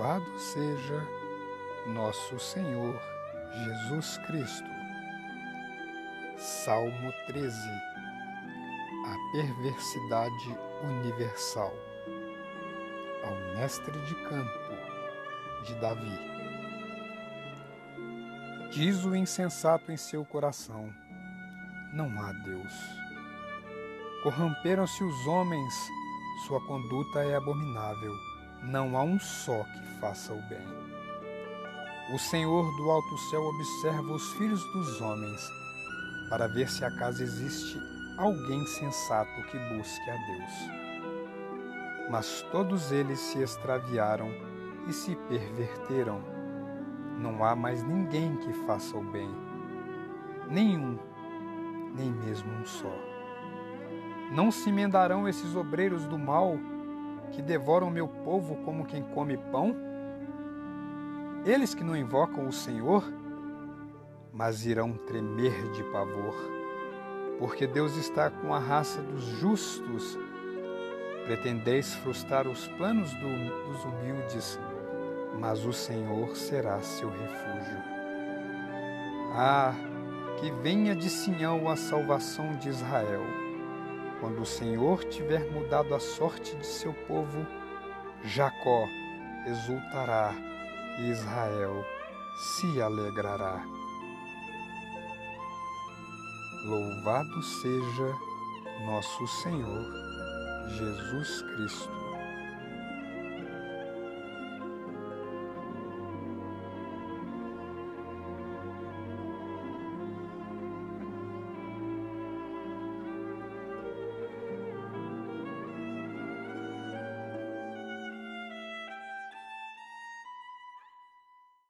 Louvado seja nosso Senhor Jesus Cristo. Salmo 13 A perversidade universal. Ao mestre de canto de Davi. Diz o insensato em seu coração: Não há Deus. Corromperam-se os homens, sua conduta é abominável não há um só que faça o bem. O Senhor do alto céu observa os filhos dos homens, para ver se acaso existe alguém sensato que busque a Deus. Mas todos eles se extraviaram e se perverteram. Não há mais ninguém que faça o bem, nenhum, nem mesmo um só. Não se emendarão esses obreiros do mal que devoram meu povo como quem come pão? Eles que não invocam o Senhor, mas irão tremer de pavor, porque Deus está com a raça dos justos. Pretendeis frustrar os planos do, dos humildes, mas o Senhor será seu refúgio. Ah, que venha de Sião a salvação de Israel quando o Senhor tiver mudado a sorte de seu povo, Jacó exultará e Israel se alegrará. Louvado seja nosso Senhor Jesus Cristo.